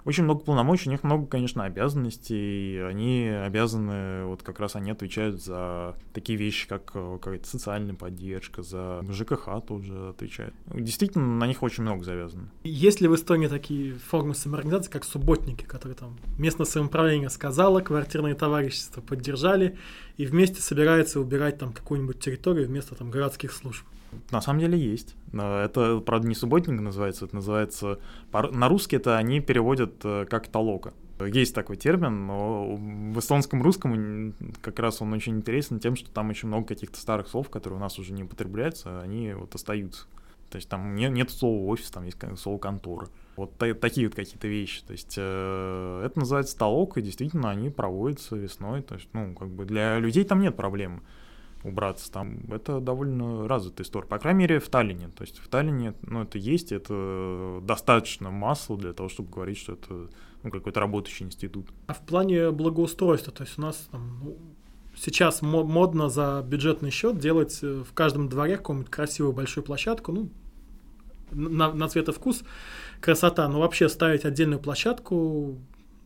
очень много полномочий, у них много, конечно, обязанностей, они обязаны, вот как раз они отвечают за такие вещи, как э, какая-то социальная поддержка, за ЖКХ тоже отвечают. Действительно, на них очень много завязано. Есть ли в Эстонии такие формы самоорганизации, как субботники, которые там местное самоуправление сказало, квартирные товарищества поддержали, и вместе собираются убирать там какую-нибудь территорию вместо там городских служб? На самом деле есть. Это, правда, не субботник называется, это называется... На русский это они переводят э, как толока. Есть такой термин, но в эстонском русском как раз он очень интересен тем, что там очень много каких-то старых слов, которые у нас уже не употребляются, они вот остаются. То есть там нет, нет слова офис, там есть слово контора. Вот та, такие вот какие-то вещи. То есть э, это называется толок, и действительно они проводятся весной. То есть, ну, как бы для людей там нет проблем убраться там. Это довольно развитая история. По крайней мере, в Таллине. То есть в Таллине, ну, это есть, это достаточно масла для того, чтобы говорить, что это ну, какой-то работающий институт. А в плане благоустройства, то есть у нас там, ну, сейчас модно за бюджетный счет делать э, в каждом дворе какую-нибудь красивую большую площадку, ну, на, на цвет и вкус, красота, но вообще ставить отдельную площадку,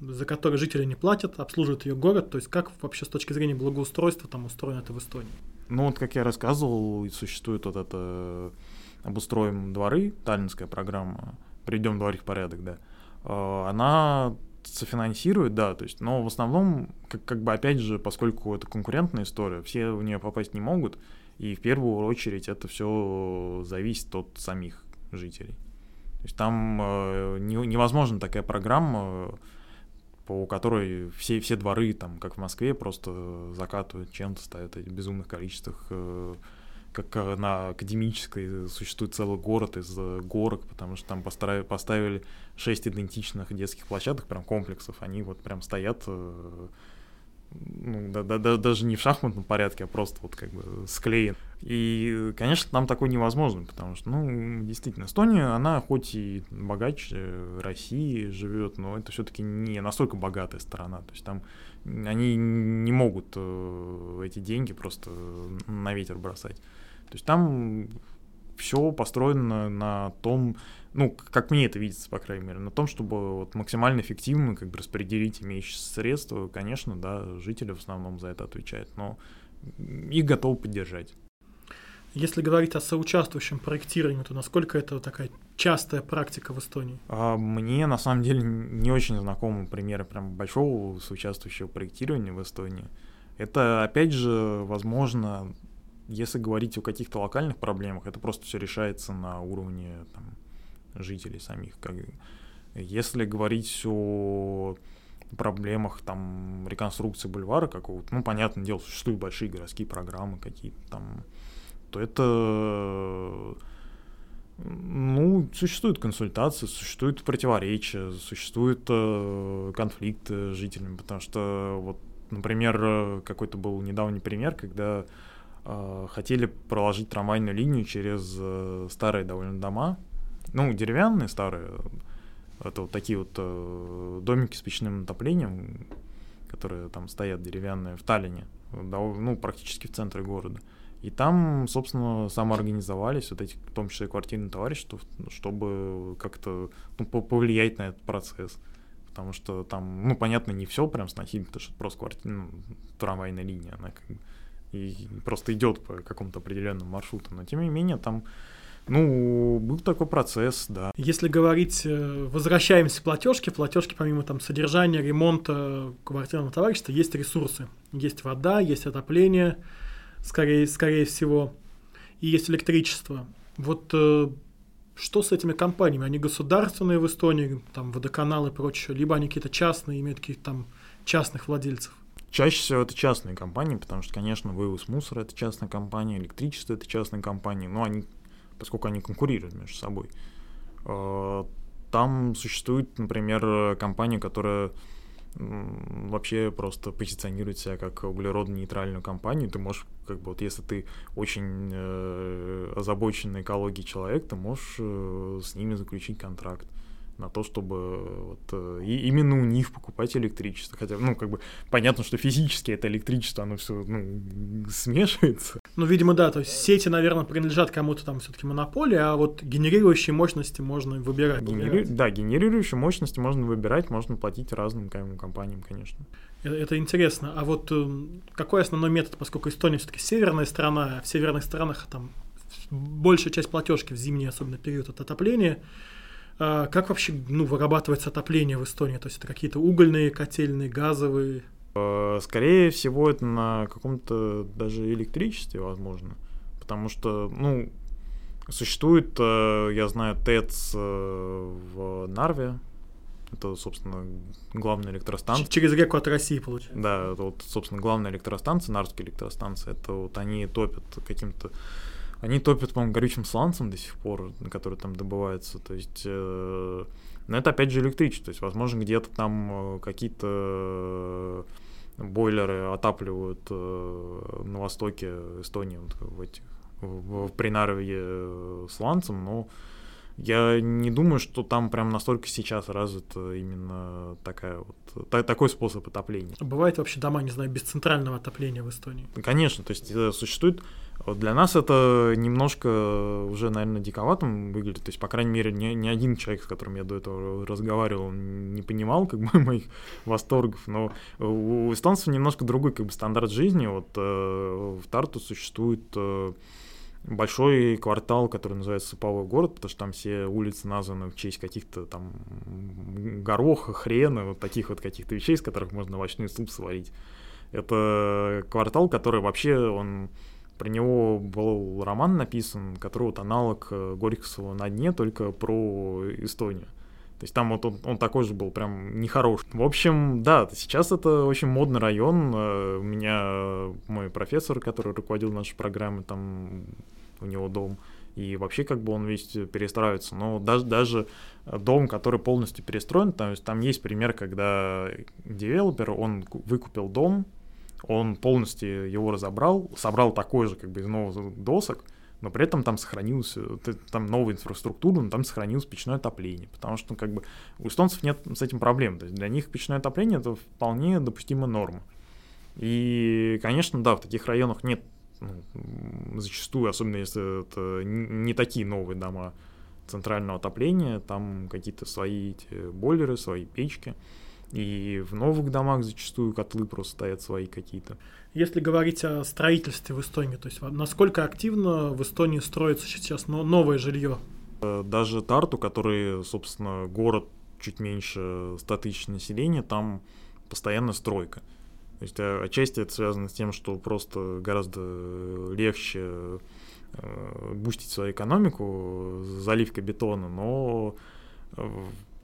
за которой жители не платят, обслуживает ее город. То есть как вообще с точки зрения благоустройства там устроено это в Эстонии? Ну вот, как я рассказывал, существует вот это «Обустроим дворы», таллинская программа, «Приведем дворы в порядок», да. А, она софинансирует, да, то есть, но в основном, как, как бы опять же, поскольку это конкурентная история, все в нее попасть не могут, и в первую очередь это все зависит от самих жителей. То есть там э, не, невозможно такая программа по которой все, все дворы, там, как в Москве, просто закатывают чем-то, ставят эти безумных количествах э, как э, на академической существует целый город из горок, потому что там поставили, поставили 6 идентичных детских площадок, прям комплексов, они вот прям стоят э, ну, да, да, да, даже не в шахматном порядке, а просто вот как бы склеен. И, конечно, нам такое невозможно, потому что, ну, действительно, Эстония, она хоть и богаче России живет, но это все-таки не настолько богатая страна. То есть там они не могут э, эти деньги просто на ветер бросать. То есть там все построено на том, ну, как мне это видится, по крайней мере, на том, чтобы вот максимально эффективно как бы распределить имеющиеся средства, конечно, да, жители в основном за это отвечают, но их готовы поддержать. Если говорить о соучаствующем проектировании, то насколько это такая частая практика в Эстонии? А, мне на самом деле не очень знакомы примеры прям большого соучаствующего проектирования в Эстонии. Это, опять же, возможно, если говорить о каких-то локальных проблемах, это просто все решается на уровне там, жителей самих. Как... Если говорить о проблемах там реконструкции бульвара какого-то, ну, понятное дело, существуют большие городские программы какие-то там, то это ну, существуют консультации, существуют противоречия, существуют э, конфликты с жителями, потому что вот, например, какой-то был недавний пример, когда э, хотели проложить трамвайную линию через э, старые довольно дома, ну, деревянные старые, это вот такие вот э, домики с печным отоплением, которые там стоят деревянные в Таллине, ну, практически в центре города. И там, собственно, самоорганизовались вот эти, в том числе квартирные товарищества, чтобы как-то ну, повлиять на этот процесс. Потому что там, ну, понятно, не все прям сносить, потому что это просто квартира, ну, трамвайная линия, она как бы и просто идет по какому-то определенному маршруту. Но тем не менее, там ну, был такой процесс, да. Если говорить, э, возвращаемся к платежке, в платежке помимо там содержания, ремонта квартирного товарищества есть ресурсы. Есть вода, есть отопление, скорее, скорее всего, и есть электричество. Вот э, что с этими компаниями? Они государственные в Эстонии, там водоканалы и прочее, либо они какие-то частные, имеют каких-то там частных владельцев? Чаще всего это частные компании, потому что, конечно, вывоз мусора это частная компания, электричество это частная компания, но они поскольку они конкурируют между собой. Э, там существует, например, компания, которая вообще просто позиционирует себя как углеродно-нейтральную компанию. Ты можешь, как бы, вот если ты очень э, озабоченный экологией человек, ты можешь э, с ними заключить контракт на то, чтобы вот, э, и именно у них покупать электричество. Хотя, ну, как бы понятно, что физически это электричество, оно все ну, смешивается. Ну, видимо, да, то есть сети, наверное, принадлежат кому-то там все-таки монополии, а вот генерирующие мощности можно выбирать. Генери... Да, генерирующие мощности можно выбирать, можно платить разным компаниям, конечно. Это, это интересно. А вот э, какой основной метод, поскольку Эстония все-таки северная страна, а в северных странах там большая часть платежки в зимний, особенно период от отопления, как вообще ну, вырабатывается отопление в Эстонии? То есть это какие-то угольные котельные, газовые? Э, скорее всего, это на каком-то даже электричестве возможно. Потому что, ну, существует, э, я знаю, ТЭЦ э, в Нарве. Это, собственно, главная электростанция. Через реку от России, получается. Да, это вот, собственно, главная электростанция, Нарвская электростанция. Это вот они топят каким-то они топят, по-моему, горючим сланцем до сих пор, который там добывается. То есть, э, но это опять же электричество. То есть, возможно, где-то там э, какие-то бойлеры отапливают э, на востоке Эстонии вот, в этих в, в Принарве э, сланцем, но я не думаю, что там прям настолько сейчас развит именно такая вот, та, такой способ отопления. Бывает вообще дома, не знаю, без центрального отопления в Эстонии? Конечно, то есть э, существует вот для нас это немножко уже, наверное, диковатым выглядит. То есть, по крайней мере, ни, ни один человек, с которым я до этого разговаривал, не понимал как бы <laughs> моих восторгов. Но у эстонцев немножко другой как бы стандарт жизни. Вот э, в Тарту существует э, большой квартал, который называется Суповой город, потому что там все улицы названы в честь каких-то там гороха, хрена, вот таких вот каких-то вещей, из которых можно овощной суп сварить. Это квартал, который вообще, он про него был роман написан, который вот аналог э, Горького на дне, только про Эстонию. То есть там вот он, он такой же был, прям нехорош. В общем, да, сейчас это очень модный район. Э, у меня мой профессор, который руководил нашей программой, там у него дом. И вообще как бы он весь перестраивается. Но даже, даже дом, который полностью перестроен, то есть там есть пример, когда девелопер, он выкупил дом, он полностью его разобрал, собрал такой же как бы из новых досок, но при этом там сохранилась там новая инфраструктура, но там сохранилось печное отопление, потому что ну, как бы у эстонцев нет с этим проблем, то есть для них печное отопление это вполне допустимая норма. И, конечно, да, в таких районах нет ну, зачастую, особенно если это не такие новые дома центрального отопления, там какие-то свои бойлеры, свои печки. И в новых домах зачастую котлы просто стоят свои какие-то. Если говорить о строительстве в Эстонии, то есть насколько активно в Эстонии строится сейчас новое жилье? Э, даже Тарту, который, собственно, город чуть меньше 100 тысяч населения, там постоянно стройка. То есть э, отчасти это связано с тем, что просто гораздо легче э, бустить свою экономику заливкой бетона, но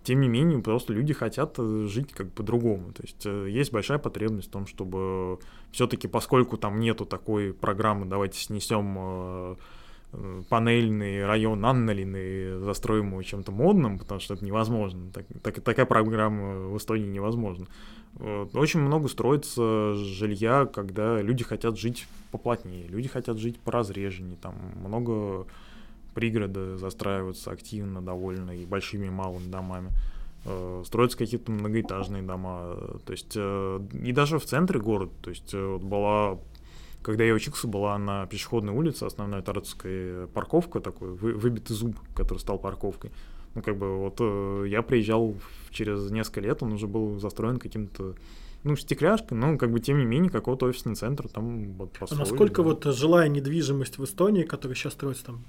тем не менее, просто люди хотят э, жить как по-другому. То есть э, есть большая потребность в том, чтобы все-таки, поскольку там нету такой программы, давайте снесем э, панельный район Анналин и застроим его чем-то модным, потому что это невозможно. Так, так, такая программа в Эстонии невозможна. Очень много строится жилья, когда люди хотят жить поплотнее, люди хотят жить поразреженнее, там много пригороды застраиваются активно довольно и большими и малыми домами. э, строятся какие-то многоэтажные дома, то есть э, и даже в центре города, то есть э, вот была когда я учился, была на пешеходной улице, основная Таратовская парковка, такой вы, выбитый зуб, который стал парковкой. Ну, как бы вот э, я приезжал через несколько лет, он уже был застроен каким-то ну, стекляшкой, но, как бы, тем не менее, какой-то офисный центр там вот А насколько да. вот жилая недвижимость в Эстонии, которая сейчас строится там,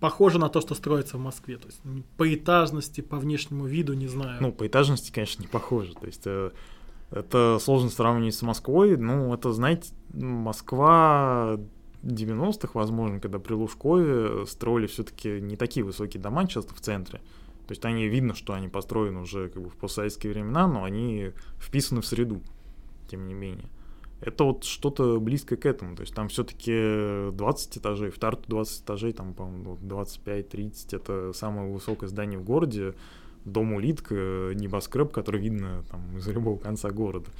похожа на то, что строится в Москве? То есть по этажности, по внешнему виду, не знаю. Ну, по этажности, конечно, не похоже. То есть э, это сложно сравнивать с Москвой. Ну, это, знаете, Москва 90-х, возможно, когда при Лужкове строили все-таки не такие высокие дома часто в центре. То есть они видно, что они построены уже как бы в постсоветские времена, но они вписаны в среду, тем не менее. Это вот что-то близкое к этому. То есть там все-таки 20 этажей, в Тарту 20 этажей, там, по-моему, 25-30 это самое высокое здание в городе. Дом улитка, небоскреб, который видно там из любого конца города.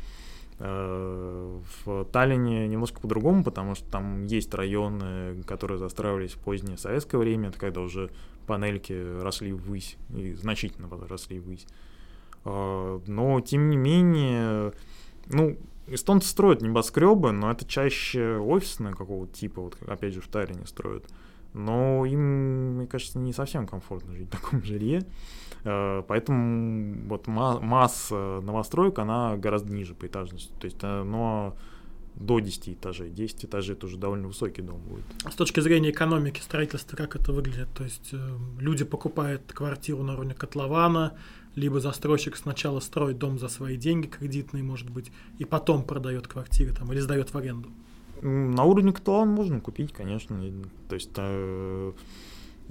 Э, в Таллине немножко по-другому, потому что там есть районы, которые застраивались в позднее советское время, это когда уже панельки росли ввысь, и значительно росли ввысь. Э, но, тем не менее, ну, эстонцы строят небоскребы, но это чаще офисные какого-то типа, вот опять же в Таллине строят. Но им, мне кажется, не совсем комфортно жить в таком жилье. Э, поэтому вот масса новостроек, она гораздо ниже по этажности. То есть, э, но до 10 этажей. 10 этажей это уже довольно высокий дом будет. А с точки зрения экономики строительства, как это выглядит? То есть э, люди покупают квартиру на уровне котлована, либо застройщик сначала строит дом за свои деньги кредитные, может быть, и потом продает квартиры там, или сдает в аренду. На уровне котлована можно купить, конечно. То есть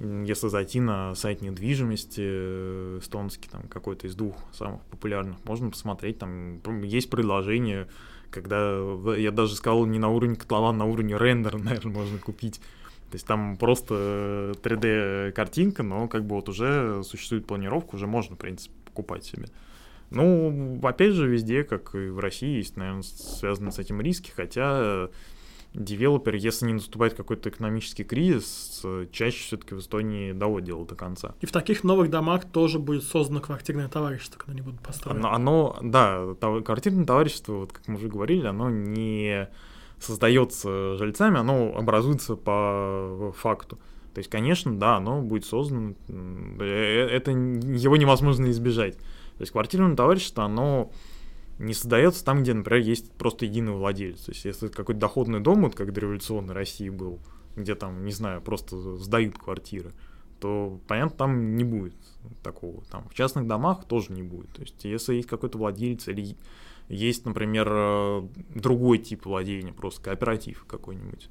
если зайти на сайт недвижимости э, эстонский, там какой-то из двух самых популярных, можно посмотреть, там есть предложение, когда я даже сказал не на уровне котлована, на уровне рендера, <laughs> наверное, можно купить. То есть там просто 3D-картинка, но как бы вот уже существует планировка, уже можно, в принципе, покупать себе. Ну, опять же, везде, как и в России, есть, наверное, связаны с этим риски, хотя девелопер, если не наступает какой-то экономический кризис, чаще все-таки в Эстонии доводит дело до конца. И в таких новых домах тоже будет создано квартирное товарищество, когда они будут построены. Оно, оно да, квартирное товарищество, вот как мы уже говорили, оно не создается жильцами, оно образуется по факту. То есть, конечно, да, оно будет создано, э, это его невозможно избежать. То есть квартирное товарищество, оно не создается там, где, например, есть просто единый владелец. То есть, если какой-то доходный дом, вот как до революционной России был, где там, не знаю, просто сдают квартиры, то, понятно, там не будет такого. Там в частных домах тоже не будет. То есть, если есть какой-то владелец или есть, например, э, другой тип владения, просто кооператив какой-нибудь,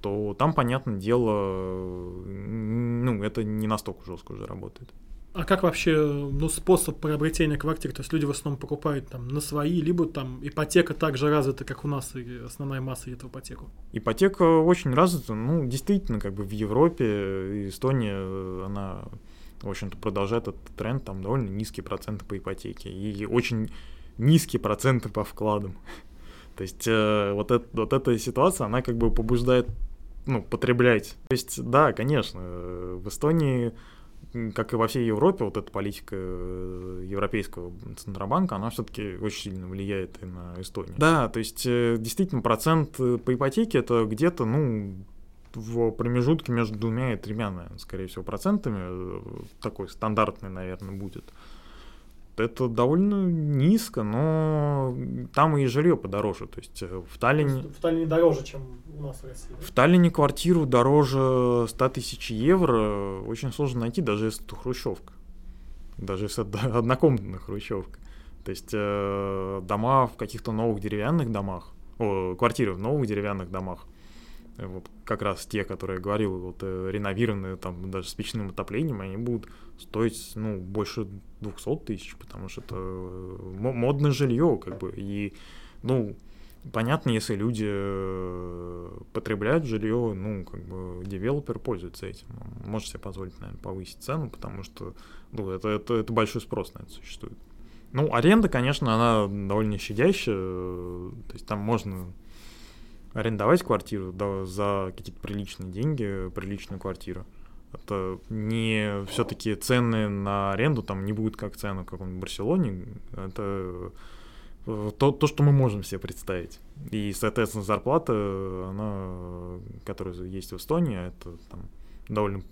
то там, понятное дело, ну, это не настолько жестко уже работает. А как вообще ну, способ приобретения квартир? То есть люди в основном покупают там на свои, либо там ипотека так же развита, как у нас, и основная масса идет в ипотеку? Ипотека очень развита. Ну, действительно, как бы в Европе, Эстония, она, в общем-то, продолжает этот тренд. Там довольно низкие проценты по ипотеке и очень низкие проценты по вкладам. То есть э, вот, это, вот эта ситуация, она как бы побуждает ну, потреблять. То есть, да, конечно, в Эстонии как и во всей Европе, вот эта политика э, Европейского Центробанка, она все-таки очень сильно влияет и на Эстонию. Да, то есть э, действительно процент э, по ипотеке это где-то, ну, в промежутке между двумя и тремя, наверное, скорее всего, процентами. Такой стандартный, наверное, будет это довольно низко, но там и жилье подороже. То есть э, в Таллине... В Таллине дороже, чем у нас в России. В Таллине квартиру дороже 100 тысяч евро очень сложно найти, даже если это хрущевка. Даже если это <laughs> однокомнатная хрущевка. То есть э, дома в каких-то новых деревянных домах, о, квартиры в новых деревянных домах, вот как раз те, которые я говорил, вот э, реновированные там даже с печным отоплением, они будут стоить, ну, больше 200 тысяч, потому что это э, модное жилье, как бы, и, ну, понятно, если люди э, потребляют жилье, ну, как бы, девелопер пользуется этим, он может себе позволить, наверное, повысить цену, потому что, ну, это, это, это большой спрос на это существует. Ну, аренда, конечно, она довольно щадящая, то есть там можно арендовать квартиру да, за какие-то приличные деньги, приличную квартиру. Это не все-таки цены на аренду там не будут как цены в каком-нибудь Барселоне. Это э, то, то, что мы можем себе представить. И, соответственно, зарплата, она, которая есть в Эстонии, это там довольно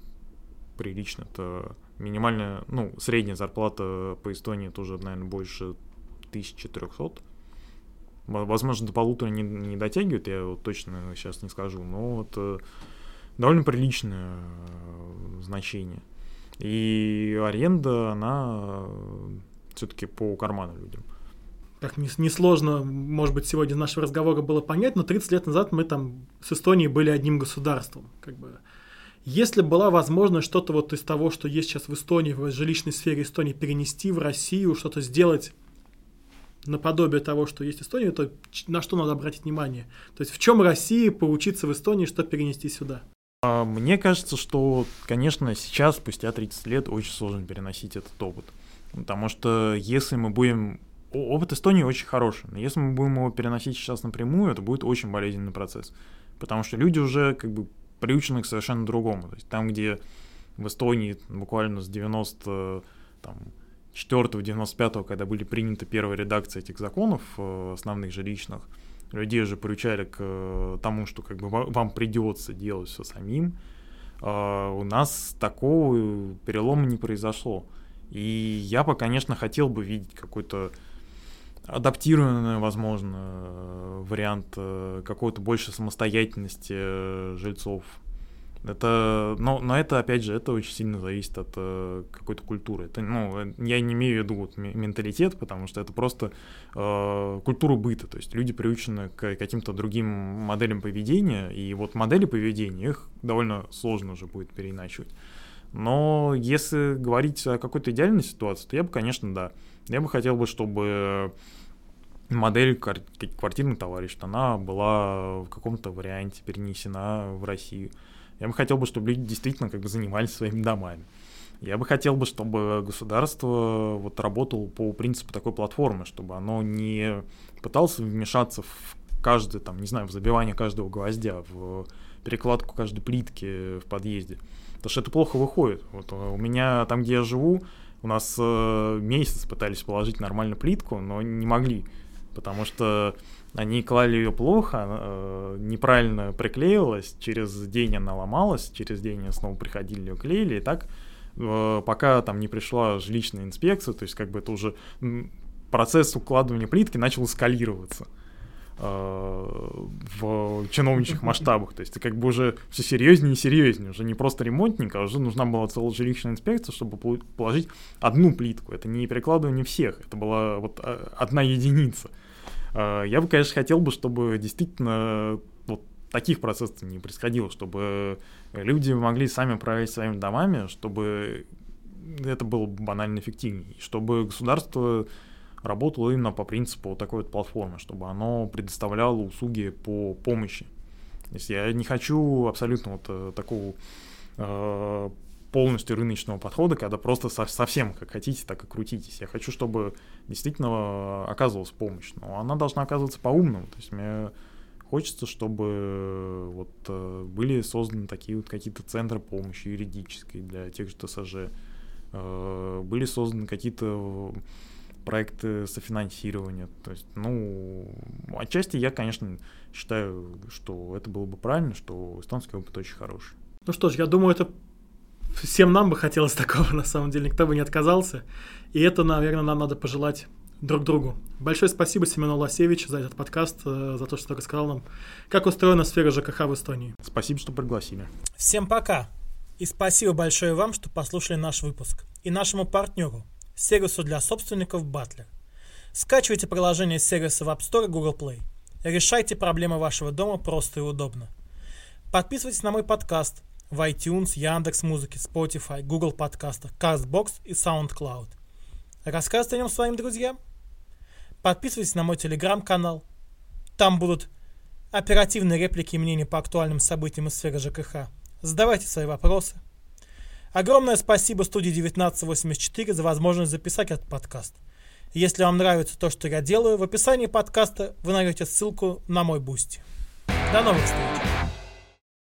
прилично. Это минимальная, ну, средняя зарплата по Эстонии тоже, наверное, больше 1300. Возможно, до полутора не, не дотягивает, я вот точно сейчас не скажу, но это довольно приличное э, значение. И аренда, она все-таки по карману людям. Как несложно, может быть, сегодня нашего разговора было понять, но 30 лет назад мы там с Эстонией были одним государством. Как бы. Если была возможность что-то вот из того, что есть сейчас в Эстонии, в жилищной сфере Эстонии, перенести в Россию, что-то сделать наподобие того, что есть в Эстонии, то на что надо обратить внимание? То есть в чем России поучиться в Эстонии, что перенести сюда? А, мне кажется, что, конечно, сейчас, спустя 30 лет, очень сложно переносить этот опыт. Потому что если мы будем... Опыт Эстонии очень хороший, но если мы будем его переносить сейчас напрямую, это будет очень болезненный процесс. Потому что люди уже как бы приучены к совершенно другому. То есть там, где в Эстонии буквально с 90 там, 4-95, когда были приняты первые редакции этих законов, э, основных жилищных, людей уже приучали к э, тому, что как бы вам придется делать все самим. А у нас такого перелома не произошло. И я бы, конечно, хотел бы видеть какой-то адаптированный, возможно, вариант э, какой-то больше самостоятельности жильцов это, но, но это, опять же, это очень сильно зависит от э, какой-то культуры. Это, ну, я не имею в виду вот, менталитет, потому что это просто э, культура быта. То есть люди приучены к каким-то другим моделям поведения, и вот модели поведения, их довольно сложно уже будет переиначивать. Но если говорить о какой-то идеальной ситуации, то я бы, конечно, да. Я бы хотел бы, чтобы модель квартирный товарищ, она была в каком-то варианте перенесена в Россию. Я бы хотел бы, чтобы люди действительно как бы занимались своими домами. Я бы хотел бы, чтобы государство вот работало по принципу такой платформы, чтобы оно не пыталось вмешаться в каждый, там, не знаю, в забивание каждого гвоздя, в перекладку каждой плитки в подъезде. Потому что это плохо выходит. Вот у меня там, где я живу, у нас э, месяц пытались положить нормально плитку, но не могли. Потому что они клали ее плохо, э, неправильно приклеилась, через день она ломалась, через день снова приходили ее клеили, и так э, пока там не пришла жилищная инспекция, то есть как бы это уже процесс укладывания плитки начал эскалироваться э, в чиновничьих масштабах. То есть это как бы уже все серьезнее и серьезнее. Уже не просто ремонтник, а уже нужна была целая жилищная инспекция, чтобы положить одну плитку. Это не перекладывание всех, это была вот одна единица. А, я бы, конечно, хотел бы, чтобы действительно вот таких процессов не происходило, чтобы люди могли сами управлять своими домами, чтобы это было банально эффективнее, чтобы государство работало именно по принципу вот такой вот платформы, чтобы оно предоставляло услуги по помощи. То есть я не хочу абсолютно вот э, такого э, полностью рыночного подхода, когда просто со совсем как хотите, так и крутитесь. Я хочу, чтобы действительно оказывалась помощь, но она должна оказываться по-умному. То есть мне хочется, чтобы вот э, были созданы такие вот какие-то центры помощи юридической для тех же ТСЖ, э, были созданы какие-то проекты софинансирования. То есть, ну, отчасти я, конечно, считаю, что это было бы правильно, что эстонский опыт очень хороший. Ну что ж, я думаю, это всем нам бы хотелось <laughs> такого, на самом деле, никто бы не отказался. И это, наверное, нам надо пожелать друг другу. Большое спасибо Семену Лосевичу за этот подкаст, э, за то, что рассказал нам, как устроена сфера ЖКХ в Эстонии. Спасибо, что пригласили. Всем пока. И спасибо большое вам, что послушали наш выпуск. И нашему партнеру, сервису для собственников Butler. Скачивайте приложение сервиса в App Store и Google Play. Решайте проблемы вашего дома просто и удобно. Подписывайтесь на мой подкаст – в iTunes, Яндекс Музыке, Spotify, Google подкастах, CastBox и SoundCloud. Рассказывайте о нем своим друзьям. Подписывайтесь на мой телеграм-канал. Там будут оперативные реплики и мнения по актуальным событиям из сферы ЖКХ. Задавайте свои вопросы. Огромное спасибо студии 1984 за возможность записать этот подкаст. Если вам нравится то, что я делаю, в описании подкаста вы найдете ссылку на мой бусти. До новых встреч!